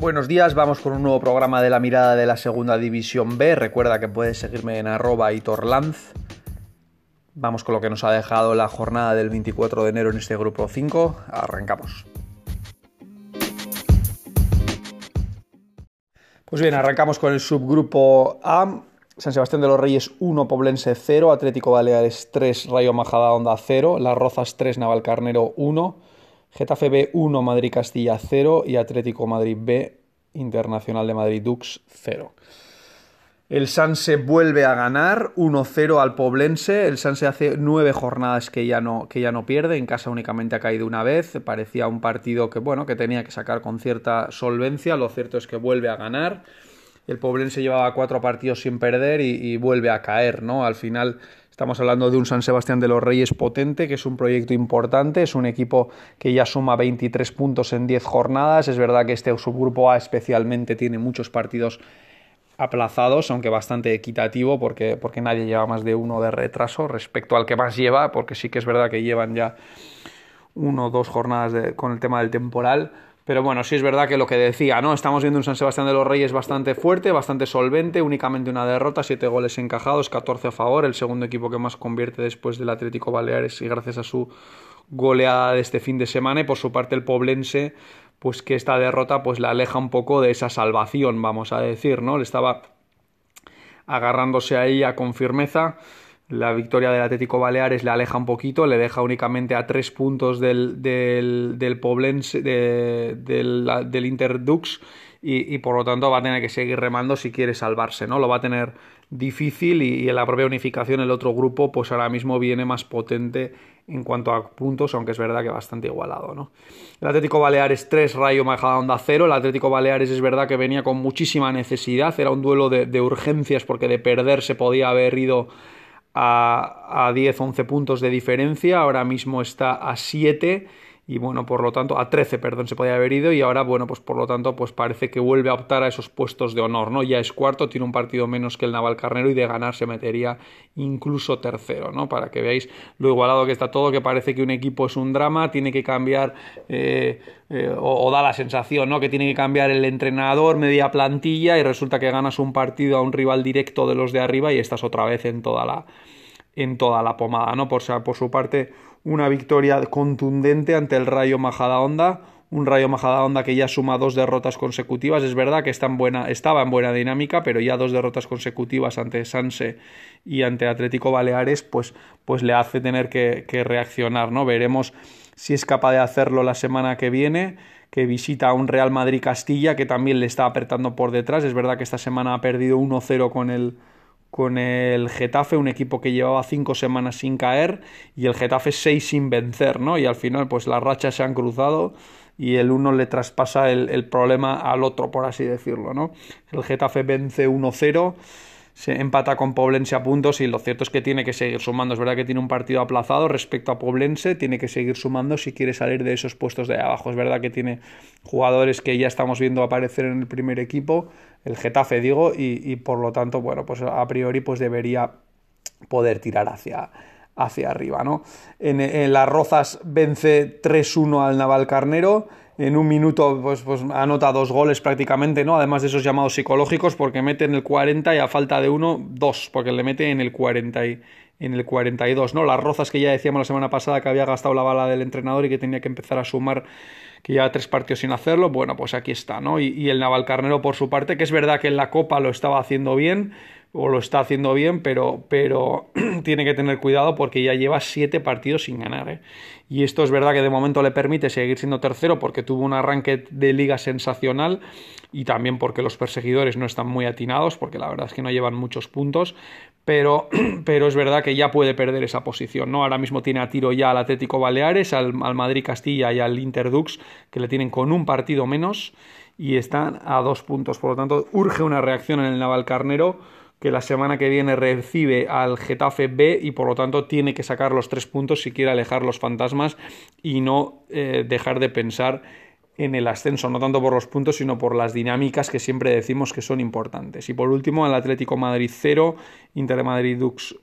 Buenos días, vamos con un nuevo programa de la mirada de la segunda división B. Recuerda que puedes seguirme en arroba Torlanz. Vamos con lo que nos ha dejado la jornada del 24 de enero en este grupo 5. Arrancamos. Pues bien, arrancamos con el subgrupo A. San Sebastián de los Reyes 1, Poblense 0, Atlético Baleares 3, Rayo Majada Onda 0, Las Rozas 3, Navalcarnero 1, Getafe B 1, Madrid Castilla 0 y Atlético Madrid B, Internacional de Madrid Dux 0. El Sanse vuelve a ganar 1-0 al Poblense. El Sanse hace nueve jornadas que ya, no, que ya no pierde. En casa únicamente ha caído una vez. Parecía un partido que, bueno, que tenía que sacar con cierta solvencia. Lo cierto es que vuelve a ganar. El Poblense llevaba cuatro partidos sin perder y, y vuelve a caer, ¿no? Al final Estamos hablando de un San Sebastián de los Reyes potente, que es un proyecto importante, es un equipo que ya suma 23 puntos en 10 jornadas. Es verdad que este subgrupo A especialmente tiene muchos partidos aplazados, aunque bastante equitativo, porque, porque nadie lleva más de uno de retraso respecto al que más lleva, porque sí que es verdad que llevan ya uno o dos jornadas con el tema del temporal pero bueno, sí es verdad que lo que decía, ¿no? Estamos viendo un San Sebastián de los Reyes bastante fuerte, bastante solvente, únicamente una derrota, siete goles encajados, 14 a favor, el segundo equipo que más convierte después del Atlético Baleares y gracias a su goleada de este fin de semana y por su parte el Poblense pues que esta derrota pues la aleja un poco de esa salvación, vamos a decir, ¿no? Le estaba agarrándose a ella con firmeza la victoria del Atlético Baleares le aleja un poquito, le deja únicamente a tres puntos del, del, del del, del Interdux y, y, por lo tanto va a tener que seguir remando si quiere salvarse, ¿no? Lo va a tener difícil y, y, en la propia unificación el otro grupo pues ahora mismo viene más potente en cuanto a puntos, aunque es verdad que bastante igualado, ¿no? El Atlético Baleares 3, Rayo Majadahonda 0, el Atlético Baleares es verdad que venía con muchísima necesidad, era un duelo de, de urgencias porque de perder se podía haber ido a, a 10, 11 puntos de diferencia, ahora mismo está a 7 y bueno, por lo tanto, a 13, perdón, se podía haber ido y ahora, bueno, pues por lo tanto, pues parece que vuelve a optar a esos puestos de honor, ¿no? Ya es cuarto, tiene un partido menos que el Navalcarnero y de ganar se metería incluso tercero, ¿no? Para que veáis lo igualado que está todo, que parece que un equipo es un drama, tiene que cambiar, eh, eh, o, o, da la sensación, ¿no? Que tiene que cambiar el entrenador, media plantilla y resulta que ganas un partido a un rival directo de los de arriba y estás otra vez en toda la en toda la pomada, ¿no? Por, por su parte, una victoria contundente ante el Rayo Majadahonda, un Rayo Majadahonda que ya suma dos derrotas consecutivas. Es verdad que está en buena, estaba en buena dinámica, pero ya dos derrotas consecutivas ante Sanse y ante Atlético Baleares, pues, pues le hace tener que, que reaccionar, ¿no? Veremos si es capaz de hacerlo la semana que viene que visita a un Real Madrid Castilla que también le está apretando por detrás. Es verdad que esta semana ha perdido 1-0 con el con el Getafe, un equipo que llevaba cinco semanas sin caer y el Getafe seis sin vencer, ¿no? Y al final, pues las rachas se han cruzado y el uno le traspasa el, el problema al otro, por así decirlo, ¿no? El Getafe vence 1-0 se empata con Poblense a puntos y lo cierto es que tiene que seguir sumando. Es verdad que tiene un partido aplazado respecto a Poblense, tiene que seguir sumando si quiere salir de esos puestos de abajo. Es verdad que tiene jugadores que ya estamos viendo aparecer en el primer equipo, el Getafe digo, y, y por lo tanto, bueno, pues a priori pues debería poder tirar hacia, hacia arriba, ¿no? En, en las Rozas vence 3-1 al Naval Carnero en un minuto pues, pues anota dos goles prácticamente, ¿no? Además de esos llamados psicológicos, porque mete en el 40 y a falta de uno, dos, porque le mete en el 40 y, en el 42, ¿no? Las rozas que ya decíamos la semana pasada que había gastado la bala del entrenador y que tenía que empezar a sumar que lleva tres partidos sin hacerlo, bueno, pues aquí está, ¿no? Y, y el Navalcarnero por su parte, que es verdad que en la Copa lo estaba haciendo bien, o lo está haciendo bien, pero, pero tiene que tener cuidado porque ya lleva siete partidos sin ganar. ¿eh? Y esto es verdad que de momento le permite seguir siendo tercero porque tuvo un arranque de liga sensacional y también porque los perseguidores no están muy atinados, porque la verdad es que no llevan muchos puntos, pero, pero es verdad que ya puede perder esa posición. ¿no? Ahora mismo tiene a tiro ya al Atlético Baleares, al, al Madrid Castilla y al Interdux, que le tienen con un partido menos y están a dos puntos. Por lo tanto, urge una reacción en el Navalcarnero que la semana que viene recibe al Getafe B y por lo tanto tiene que sacar los tres puntos si quiere alejar los fantasmas y no eh, dejar de pensar en el ascenso, no tanto por los puntos, sino por las dinámicas que siempre decimos que son importantes. Y por último, el Atlético Madrid 0, Inter Madrid Dux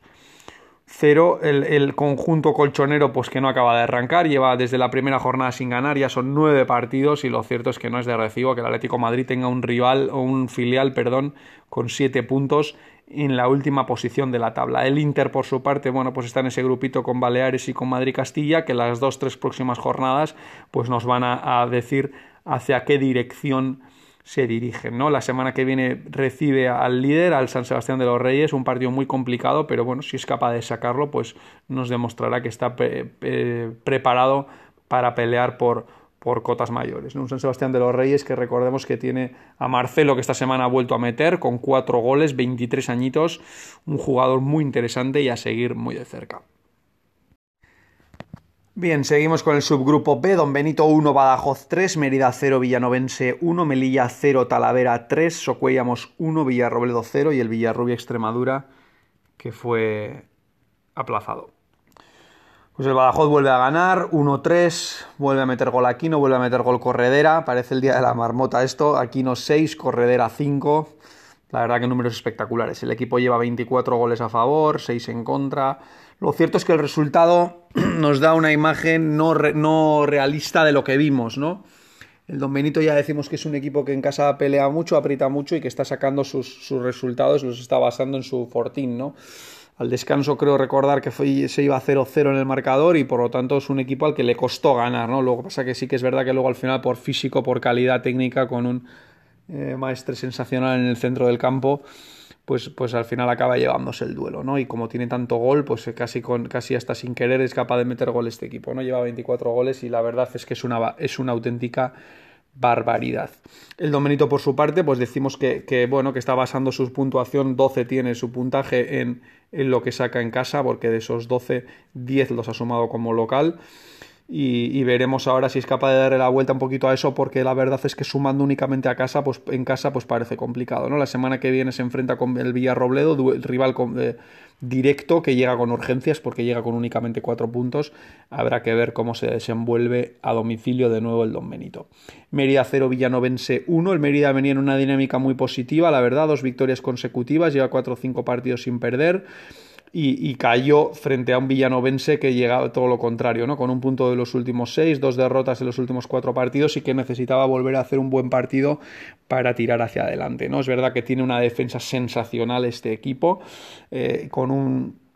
0. El, conjunto colchonero, pues que no acaba de arrancar, lleva desde la primera jornada sin ganar, ya son nueve partidos y lo cierto es que no es de recibo que el Atlético Madrid tenga un rival o un filial, perdón, con siete puntos en la última posición de la tabla. El Inter, por su parte, bueno, pues está en ese grupito con Baleares y con Madrid-Castilla, que las dos, tres próximas jornadas, pues nos van a decir hacia qué dirección se dirigen. ¿no? La semana que viene recibe al líder, al San Sebastián de los Reyes, un partido muy complicado, pero bueno, si es capaz de sacarlo, pues nos demostrará que está preparado para pelear por, por cotas mayores. Un San Sebastián de los Reyes que recordemos que tiene a Marcelo que esta semana ha vuelto a meter con cuatro goles, 23 añitos, un jugador muy interesante y a seguir muy de cerca. Bien, seguimos con el subgrupo B, Don Benito 1, Badajoz 3, Mérida 0, Villanovense 1, Melilla 0, Talavera 3, Socuellamos 1, Villarrobledo 0 y el Villarrubia Extremadura que fue aplazado. Pues el Badajoz vuelve a ganar, 1-3, vuelve a meter gol Aquino, vuelve a meter gol Corredera, parece el día de la marmota esto, Aquino 6, Corredera 5, la verdad que números espectaculares, el equipo lleva 24 goles a favor, 6 en contra, lo cierto es que el resultado nos da una imagen no, no realista de lo que vimos, ¿no? El Don Benito ya decimos que es un equipo que en casa pelea mucho, aprieta mucho y que está sacando sus, resultados, los está basando en su fortín, ¿no? Al descanso creo recordar que se iba 0-0 en el marcador y por lo tanto es un equipo al que le costó ganar, ¿no? Luego pasa que sí que es verdad que luego al final por físico, por calidad técnica, con un eh, maestre sensacional en el centro del campo, pues, pues al final acaba llevándose el duelo, ¿no? Y como tiene tanto gol, pues casi, con, casi hasta sin querer es capaz de meter gol este equipo, ¿no? Lleva 24 goles y la verdad es que es una, es una auténtica barbaridad. El Domenito, por su parte, pues decimos que, bueno, que está basando su puntuación, 12 tiene su puntaje en, en, lo que saca en casa, porque de esos 12, 10 los ha sumado como local y, veremos ahora si es capaz de darle la vuelta un poquito a eso porque la verdad es que sumando únicamente a casa pues en casa pues parece complicado no la semana que viene se enfrenta con el Villarrobledo el rival eh, directo que llega con urgencias porque llega con únicamente cuatro puntos. Habrá que ver cómo se desenvuelve a domicilio de nuevo el Don Benito. Mérida 0 Villanovense 1 el Mérida venía en una dinámica muy positiva la verdad dos victorias consecutivas lleva cuatro o cinco partidos sin perder y, cayó frente a un villanovense que llegaba todo lo contrario, ¿no? Con un punto de los últimos seis, dos derrotas en los últimos cuatro partidos y que necesitaba volver a hacer un buen partido para tirar hacia adelante, ¿no? Es verdad que tiene una defensa sensacional este equipo, eh, con un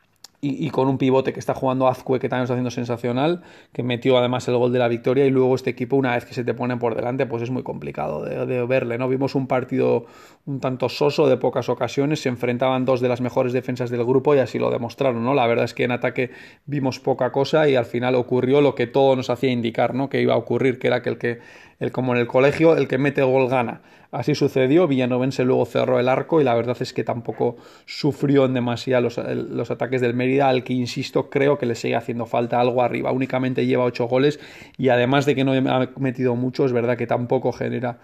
y, con un pivote que está jugando Azcue, que también está haciendo sensacional, que metió además el gol de la victoria, y luego este equipo, una vez que se te pone por delante, pues es muy complicado de, verle, ¿no? Vimos un partido un tanto soso de pocas ocasiones, se enfrentaban dos de las mejores defensas del grupo y así lo demostraron, ¿no? La verdad es que en ataque vimos poca cosa y al final ocurrió lo que todo nos hacía indicar, ¿no? Que iba a ocurrir, que era que el que el, como en el colegio, el que mete gol gana. Así sucedió, Villanovense luego cerró el arco y la verdad es que tampoco sufrió en demasía los, los, ataques del Mérida, al que insisto, creo que le sigue haciendo falta algo arriba. Únicamente lleva ocho goles y además de que no ha metido mucho, es verdad que tampoco genera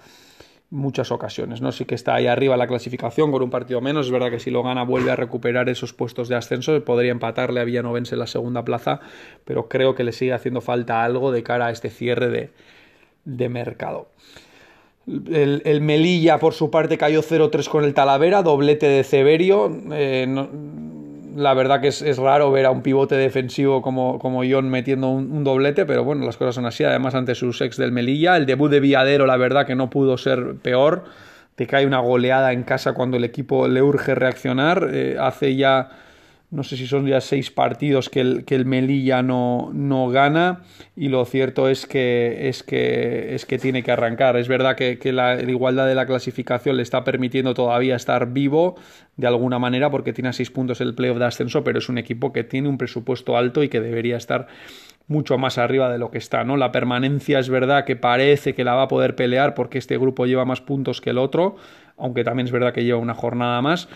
muchas ocasiones, ¿no? Sí que está ahí arriba la clasificación con un partido menos, es verdad que si lo gana vuelve a recuperar esos puestos de ascenso, podría empatarle a Villanovense en la segunda plaza, pero creo que le sigue haciendo falta algo de cara a este cierre de, de mercado. El, Melilla, por su parte, cayó 0-3 con el Talavera, doblete de Severio. Eh, la verdad que es, raro ver a un pivote defensivo como, como John metiendo un, doblete, pero bueno, las cosas son así. Además, ante sus ex del Melilla, el debut de Viadero, la verdad que no pudo ser peor. Te cae una goleada en casa cuando el equipo le urge reaccionar. Eh, hace ya no sé si son ya seis partidos que el, que el Melilla no, no, gana y lo cierto es que, es que, es que tiene que arrancar. Es verdad que, la, igualdad de la clasificación le está permitiendo todavía estar vivo de alguna manera porque tiene seis puntos el playoff de ascenso, pero es un equipo que tiene un presupuesto alto y que debería estar mucho más arriba de lo que está, ¿no? La permanencia es verdad que parece que la va a poder pelear porque este grupo lleva más puntos que el otro, aunque también es verdad que lleva una jornada más,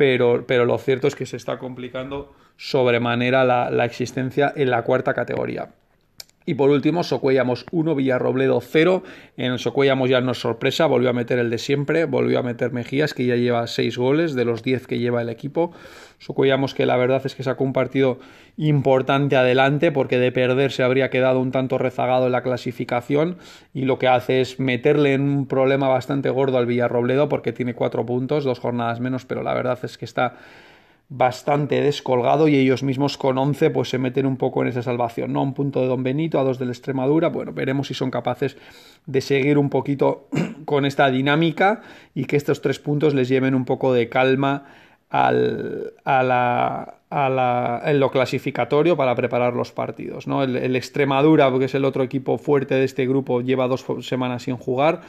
pero, pero lo cierto es que se está complicando sobremanera la, la existencia en la cuarta categoría. Y por último, Socuellamos 1, Villarrobledo 0. En Socuellamos ya no es sorpresa, volvió a meter el de siempre, volvió a meter Mejías, que ya lleva 6 goles de los 10 que lleva el equipo. Socuellamos que la verdad es que sacó un partido importante adelante, porque de perder se habría quedado un tanto rezagado en la clasificación. Y lo que hace es meterle en un problema bastante gordo al Villarrobledo, porque tiene 4 puntos, dos jornadas menos, pero la verdad es que está bastante descolgado y ellos mismos con 11 pues se meten un poco en esa salvación, ¿no? Un punto de Don Benito, a dos de la Extremadura, bueno, veremos si son capaces de seguir un poquito con esta dinámica y que estos tres puntos les lleven un poco de calma al, a la, a la, en lo clasificatorio para preparar los partidos. ¿no? El, el, Extremadura, que es el otro equipo fuerte de este grupo, lleva dos semanas sin jugar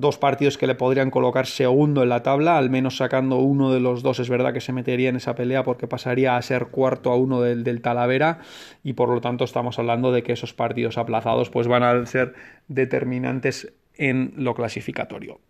dos partidos que le podrían colocar segundo en la tabla, al menos sacando uno de los dos, es verdad que se metería en esa pelea porque pasaría a ser cuarto a uno del, del Talavera y por lo tanto estamos hablando de que esos partidos aplazados pues van a ser determinantes en lo clasificatorio.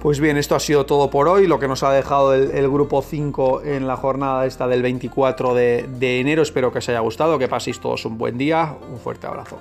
Pues bien, esto ha sido todo por hoy, lo que nos ha dejado el, grupo 5 en la jornada esta del 24 de, de enero. Espero que os haya gustado, que paséis todos un buen día. Un fuerte abrazo.